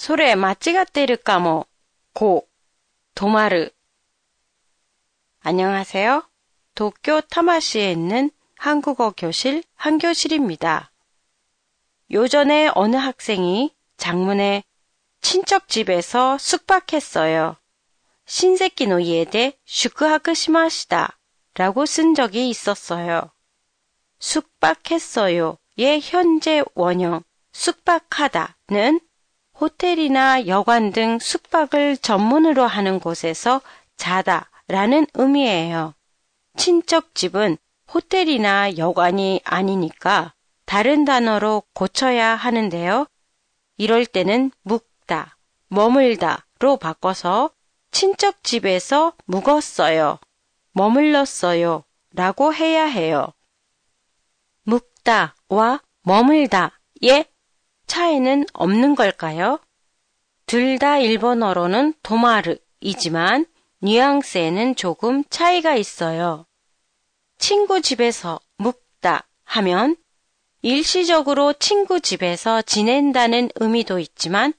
소레 마찌가 때릴까모 고 도마르 안녕하세요. 도쿄 타마시에 있는 한국어 교실 한교실입니다. 요전에 어느 학생이 장문에 친척 집에서 숙박했어요. 신세끼 노이에대 슈크하크 시마시다 라고 쓴 적이 있었어요. 숙박했어요 의 현재 원형 숙박하다는 호텔이나 여관 등 숙박을 전문으로 하는 곳에서 자다 라는 의미예요. 친척 집은 호텔이나 여관이 아니니까 다른 단어로 고쳐야 하는데요. 이럴 때는 묵다, 머물다로 바꿔서 친척 집에서 묵었어요, 머물렀어요 라고 해야 해요. 묵다와 머물다의 차이는 없는 걸까요? 둘 다 일본어로는 도마르이지만 뉘앙스에는 조금 차이가 있어요. 친구 집에서 묵다 하면 일시적으로 친구 집에서 지낸다는 의미도 있지만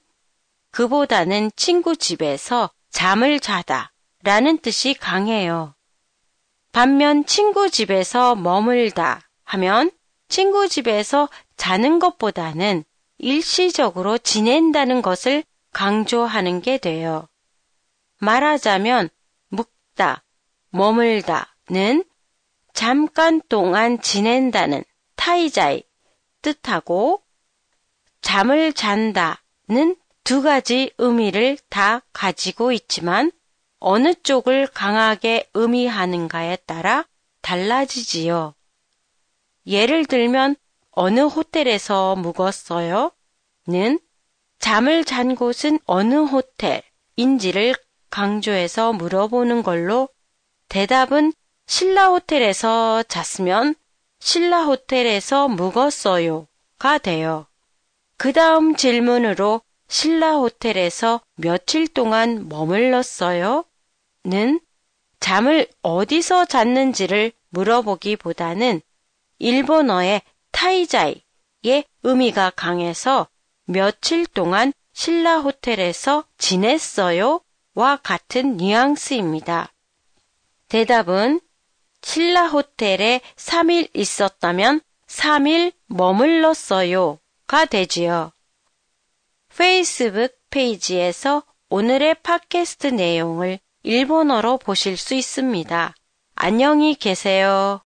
그보다는 친구 집에서 잠을 자다 라는 뜻이 강해요. 반면 친구 집에서 머물다 하면 친구 집에서 자는 것보다는 일시적으로 지낸다는 것을 강조하는 게 돼요. 말하자면 묵다, 머물다는 잠깐 동안 지낸다는 타이자이 뜻하고 잠을 잔다는 두 가지 의미를 다 가지고 있지만 어느 쪽을 강하게 의미하는가에 따라 달라지지요. 예를 들면 어느 호텔에서 묵었어요? 는 잠을 잔 곳은 어느 호텔인지를 강조해서 물어보는 걸로 대답은 신라 호텔에서 잤으면 신라 호텔에서 묵었어요가 돼요. 그 다음 질문으로 신라 호텔에서 며칠 동안 머물렀어요? 는 잠을 어디서 잤는지를 물어보기보다는 일본어의 타이자이의 의미가 강해서 며칠 동안 신라 호텔에서 지냈어요? 와 같은 뉘앙스입니다. 대답은 신라 호텔에 3일 있었다면 3일 머물렀어요. 가 되지요. 페이스북 페이지에서 오늘의 팟캐스트 내용을 일본어로 보실 수 있습니다. 안녕히 계세요.